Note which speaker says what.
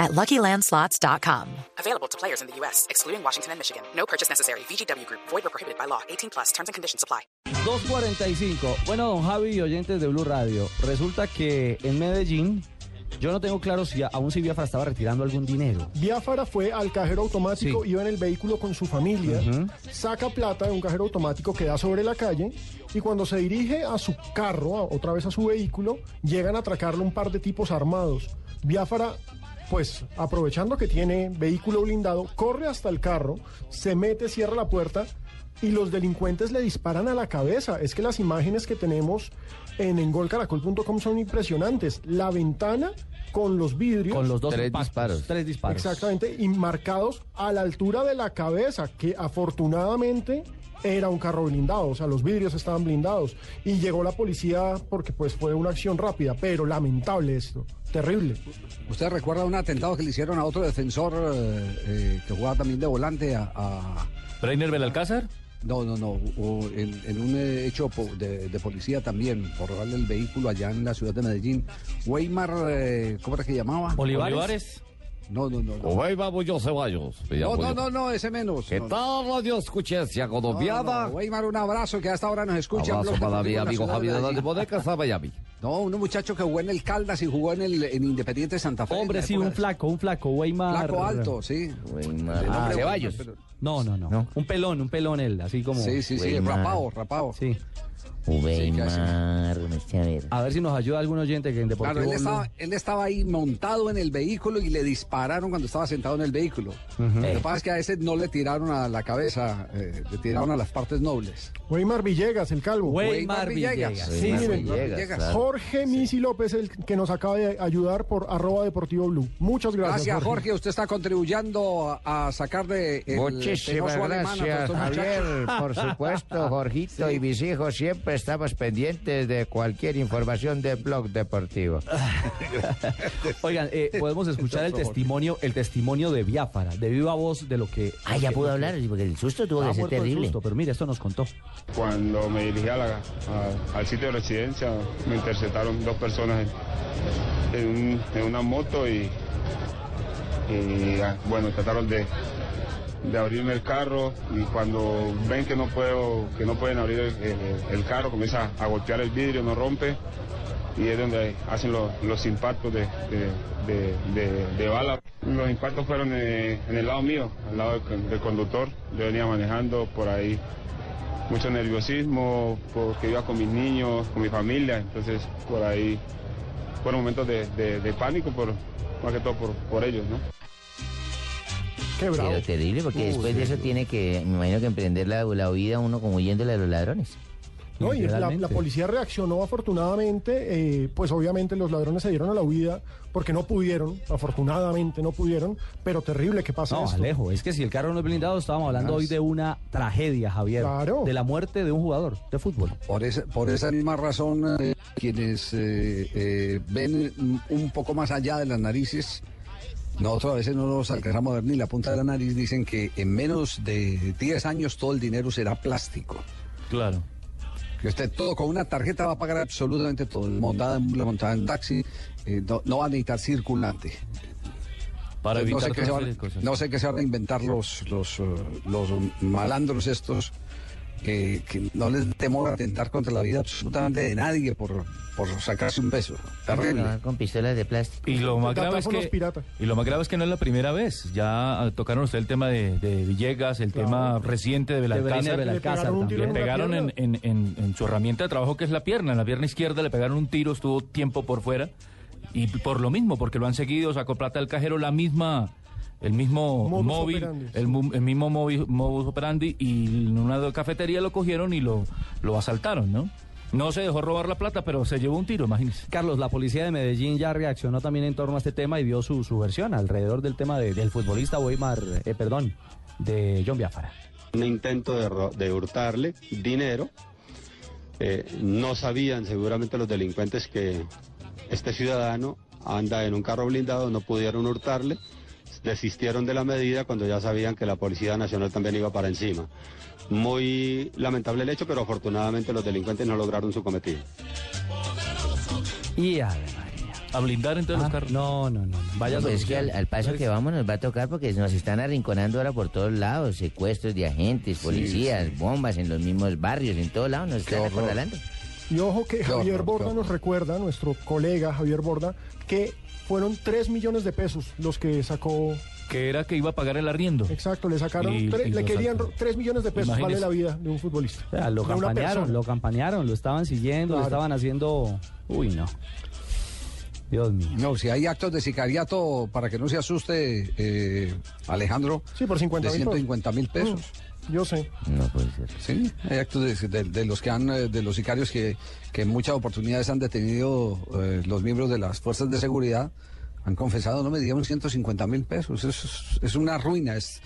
Speaker 1: at LuckyLandSlots.com.
Speaker 2: Available to players in the U.S., excluding Washington and Michigan. No purchase necessary. VGW Group. Void or prohibited by law. 18 plus. Terms and conditions apply.
Speaker 3: 2.45. Bueno, don Javi y oyentes de Blue Radio, resulta que en Medellín, yo no tengo claro si aún si Biafra estaba retirando algún dinero.
Speaker 4: Biafara fue al cajero automático,
Speaker 3: Sí.
Speaker 4: iba en el vehículo con su familia, saca plata de un cajero automático que da sobre la calle y cuando se dirige a su carro, a- otra vez a su vehículo, llegan a atracarle un par de tipos armados. Biafara, pues aprovechando que tiene vehículo blindado, corre hasta el carro, se mete, cierra la puerta y los delincuentes le disparan a la cabeza. Es que las imágenes que tenemos en engolcaracol.com son impresionantes. La ventana con los vidrios.
Speaker 3: Con los dos
Speaker 5: Tres
Speaker 3: impactos.
Speaker 5: disparos.
Speaker 3: Tres disparos.
Speaker 4: Exactamente, y marcados a la altura de la cabeza, que afortunadamente era un carro blindado, o sea, los vidrios estaban blindados. Y llegó la policía porque pues fue una acción rápida, pero lamentable esto, terrible.
Speaker 6: ¿Usted recuerda un atentado que le hicieron a otro defensor eh, eh, que jugaba también de volante a... a-
Speaker 5: ¿Breiner Belalcázar?
Speaker 6: no, no, no, o en, en un eh, hecho de, de policía también, por robarle el vehículo allá en la ciudad de Medellín. Weimar, eh, ¿cómo era que llamaba?
Speaker 3: Olivares.
Speaker 6: No, no, no. No,
Speaker 5: vamos yo Ceballos.
Speaker 6: no, no, no, no, ese menos.
Speaker 5: ¿Qué
Speaker 6: No,
Speaker 5: tal radio escuchencia
Speaker 6: no, no,
Speaker 5: colombiana?
Speaker 6: no. Weimar, un abrazo que hasta ahora nos escucha.
Speaker 5: Abrazo para mi amigo Javier de Bodecas a Miami.
Speaker 6: No, un muchacho que jugó en el Caldas y jugó en el en Independiente Santa Fe.
Speaker 3: Hombre, sí, un flaco, un flaco, Weimar.
Speaker 6: Flaco alto, sí.
Speaker 5: Weimar. Ah, Ceballos.
Speaker 6: pero-
Speaker 3: No, no, no,
Speaker 5: No.
Speaker 3: Un pelón, un pelón él, así como.
Speaker 6: Sí, sí, sí,
Speaker 5: Weimar.
Speaker 6: rapado,
Speaker 3: Sí.
Speaker 5: A ver.
Speaker 3: A ver si nos ayuda algún oyente que en Deportivo
Speaker 6: Claro, él estaba, él estaba ahí montado en el vehículo y le dispararon cuando estaba sentado en el vehículo. Lo que pasa es que a ese no le tiraron a la cabeza, eh, le tiraron a las partes nobles.
Speaker 4: Weimar Villegas, el calvo.
Speaker 3: Weimar
Speaker 6: Weimar Villegas.
Speaker 3: Villegas.
Speaker 4: Sí,
Speaker 5: Weimar Villegas,
Speaker 6: Villegas.
Speaker 5: claro.
Speaker 4: Jorge Misi López, el que nos acaba de ayudar por arroba deportivo blue. Muchas gracias.
Speaker 6: Gracias, Jorge. Usted está contribuyendo a, sacar de el
Speaker 7: Muchísimas gracias, Javier. Por supuesto, Jorgito y mis hijos siempre estamos pendientes de cualquier información del blog deportivo.
Speaker 3: Oigan, eh, podemos escuchar el testimonio, el testimonio de Biafara, de viva voz de lo que.
Speaker 8: Ah, ya pudo hablar, porque el susto tuvo
Speaker 3: Ah,
Speaker 8: que ser
Speaker 3: muerto del
Speaker 8: terrible.
Speaker 3: susto, pero mire, esto nos contó.
Speaker 9: Cuando me dirigí a la- a- al sitio de residencia, me interceptaron dos personas en, en un- en una moto y, y, ah, bueno, trataron de, de abrirme el carro y cuando ven que no puedo, que no pueden abrir el, carro, comienza a golpear el vidrio, no rompe y es donde hacen los, los impactos de, de, de- de- bala. Los impactos fueron eh, en el lado mío, al lado del, conductor. Yo venía manejando por ahí mucho nerviosismo porque iba con mis niños, con mi familia, entonces por ahí fueron momentos de pánico, por, más que todo por, por ellos, ¿no?
Speaker 4: Qué bravo.
Speaker 8: Pero terrible, porque después de eso tiene que, me imagino que emprender la, la vida uno como huyéndole a los ladrones.
Speaker 4: No, y la, policía reaccionó afortunadamente, eh, pues obviamente los ladrones se dieron a la huida porque no pudieron, afortunadamente no pudieron, pero terrible que pasa
Speaker 3: No,
Speaker 4: esto.
Speaker 3: Alejo, es que si el carro no es blindado, estábamos hablando hoy de una tragedia, Javier.
Speaker 4: Claro.
Speaker 3: De la muerte de un jugador de fútbol.
Speaker 6: Por esa, por esa misma razón, eh, quienes eh, eh, ven un poco más allá de las narices, nosotros a veces no nos alcanzamos a ver ni la punta de la nariz, dicen que en menos de 10 años todo el dinero será plástico.
Speaker 5: Claro.
Speaker 6: Que usted todo con una tarjeta va a pagar absolutamente todo. Montada en, la montada en taxi, eh, no, no va a necesitar circulante.
Speaker 5: Para
Speaker 6: no,
Speaker 5: evitar
Speaker 6: sé qué se van, no sé qué se van a inventar los, los, eh, los malandros estos que, que no les temor a atentar contra la vida absolutamente de nadie por, por sacarse un peso.
Speaker 8: No, con pistolas de plástico.
Speaker 5: Y lo más grave es que y lo más grave es que no es la primera vez. Ya tocaron usted el tema de, de Villegas, el tema reciente de Belalcázar.
Speaker 3: Belalcázar
Speaker 4: pegaron un tiro
Speaker 5: Le pegaron en,
Speaker 4: pierna.
Speaker 5: en- en- en su herramienta de trabajo que es la pierna. En la pierna izquierda le pegaron un tiro, estuvo tiempo por fuera. Y por lo mismo, porque lo han seguido, sacó plata del cajero, la misma, el mismo
Speaker 4: Modus
Speaker 5: móvil,
Speaker 4: operandi.
Speaker 5: el, mismo móvil, modus operandi, y en una cafetería lo cogieron y lo, lo asaltaron, ¿no? No se dejó robar la plata, pero se llevó un tiro, imagínese.
Speaker 3: Carlos, la policía de Medellín ya reaccionó también en torno a este tema y dio su, su versión alrededor del tema de- del futbolista Weimar, eh, perdón, de John Biafara.
Speaker 10: un intento de, de hurtarle dinero. Eh, no sabían seguramente los delincuentes que este ciudadano anda en un carro blindado, no pudieron hurtarle, desistieron de la medida cuando ya sabían que la Policía Nacional también iba para encima. Muy lamentable el hecho, pero afortunadamente los delincuentes no lograron su cometido.
Speaker 3: Y Ave María.
Speaker 5: A blindar entonces
Speaker 3: Ah,
Speaker 5: los carros.
Speaker 3: No, no, no. Vaya
Speaker 8: No, pues es que al, al paso que vamos nos va a tocar porque nos están arrinconando ahora por todos lados, secuestros de agentes, policías, bombas en los mismos barrios, en todos lados nos están
Speaker 6: horror.
Speaker 8: acorralando.
Speaker 4: Y ojo que Javier
Speaker 6: horror,
Speaker 4: Borda nos recuerda, nuestro colega Javier Borda, que fueron 3 millones de pesos los que sacó.
Speaker 5: Que era que iba a pagar el arriendo.
Speaker 4: Exacto, le sacaron,
Speaker 5: Y-
Speaker 4: tre-
Speaker 5: y
Speaker 4: le querían
Speaker 5: sacó.
Speaker 4: 3 millones de pesos, vale la vida de un futbolista.
Speaker 3: O sea, lo campañaron, lo campañaron, lo estaban siguiendo, lo estaban haciendo. Uy, no. Dios mío.
Speaker 6: No, si hay actos de sicariato, para que no se asuste, eh, Alejandro,
Speaker 4: Sí, por 50
Speaker 6: de
Speaker 4: mil pesos.
Speaker 6: 150 mil pesos.
Speaker 4: Yo sé.
Speaker 8: No puede ser.
Speaker 6: Sí, hay actos de, de- de los que han, eh, de los sicarios que, que en muchas oportunidades han detenido eh, los miembros de las fuerzas de seguridad, han confesado, no me digamos 150 mil pesos. Es, es una ruina, es